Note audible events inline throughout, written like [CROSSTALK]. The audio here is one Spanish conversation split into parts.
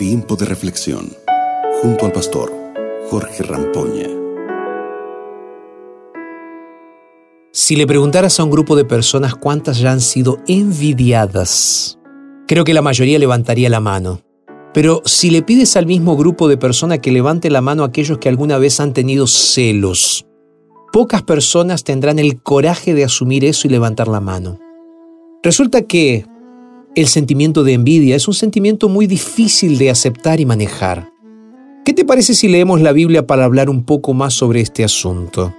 Tiempo de reflexión junto al pastor Jorge Rampoña. Si le preguntaras a un grupo de personas cuántas ya han sido envidiadas, creo que la mayoría levantaría la mano. Pero si le pides al mismo grupo de personas que levante la mano a aquellos que alguna vez han tenido celos, pocas personas tendrán el coraje de asumir eso y levantar la mano. Resulta que el sentimiento de envidia es un sentimiento muy difícil de aceptar y manejar. ¿Qué te parece si leemos la Biblia para hablar un poco más sobre este asunto?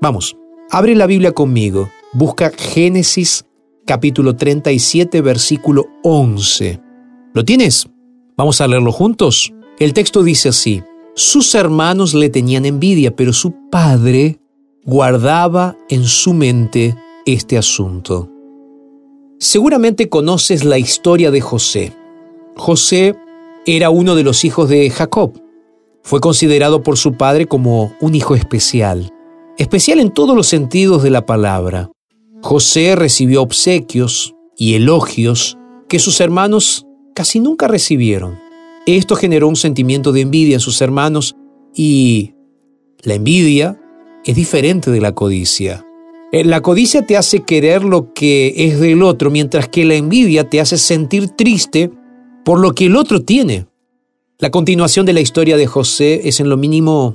Vamos, abre la Biblia conmigo, busca Génesis capítulo 37 versículo 11. ¿Lo tienes? Vamos a leerlo juntos. El texto dice así, sus hermanos le tenían envidia, pero su padre guardaba en su mente este asunto. Seguramente conoces la historia de José. José era uno de los hijos de Jacob. Fue considerado por su padre como un hijo especial, especial en todos los sentidos de la palabra. José recibió obsequios y elogios que sus hermanos casi nunca recibieron. Esto generó un sentimiento de envidia en sus hermanos y la envidia es diferente de la codicia. Eh, la codicia te hace querer lo que es del otro, mientras que la envidia te hace sentir triste por lo que el otro tiene. La continuación de la historia de José es en lo mínimo,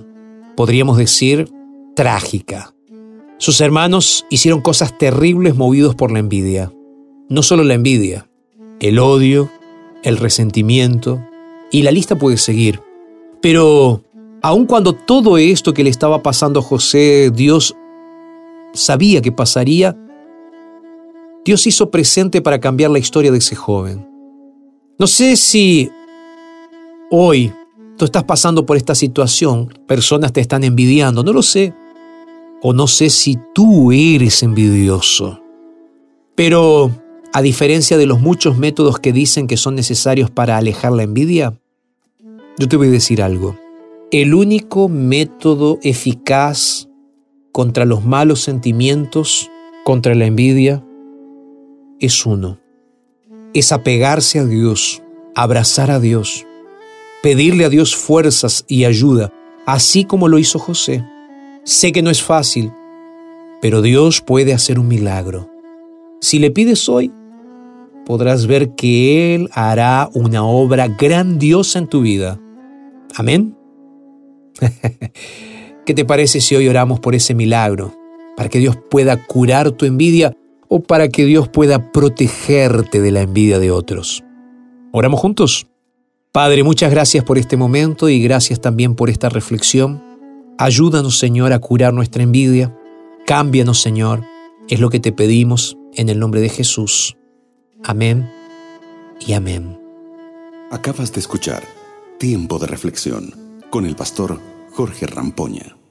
podríamos decir, trágica. Sus hermanos hicieron cosas terribles movidos por la envidia. No solo la envidia, el odio, el resentimiento, y la lista puede seguir. Pero aun cuando todo esto que le estaba pasando a José, Dios sabía que pasaría, Dios hizo presente para cambiar la historia de ese joven. No sé si hoy tú estás pasando por esta situación, personas te están envidiando, no lo sé. O no sé si tú eres envidioso. Pero, a diferencia de los muchos métodos que dicen que son necesarios para alejar la envidia, yo te voy a decir algo. El único método eficaz contra los malos sentimientos, contra la envidia, es uno. Es apegarse a Dios, abrazar a Dios, pedirle a Dios fuerzas y ayuda, así como lo hizo José. Sé que no es fácil, pero Dios puede hacer un milagro. Si le pides hoy, podrás ver que Él hará una obra grandiosa en tu vida. Amén. [LAUGHS] ¿Qué te parece si hoy oramos por ese milagro? Para que Dios pueda curar tu envidia o para que Dios pueda protegerte de la envidia de otros. ¿Oramos juntos? Padre, muchas gracias por este momento y gracias también por esta reflexión. Ayúdanos, Señor, a curar nuestra envidia. Cámbianos, Señor. Es lo que te pedimos en el nombre de Jesús. Amén y amén. Acabas de escuchar Tiempo de Reflexión con el pastor Jorge Rampoña.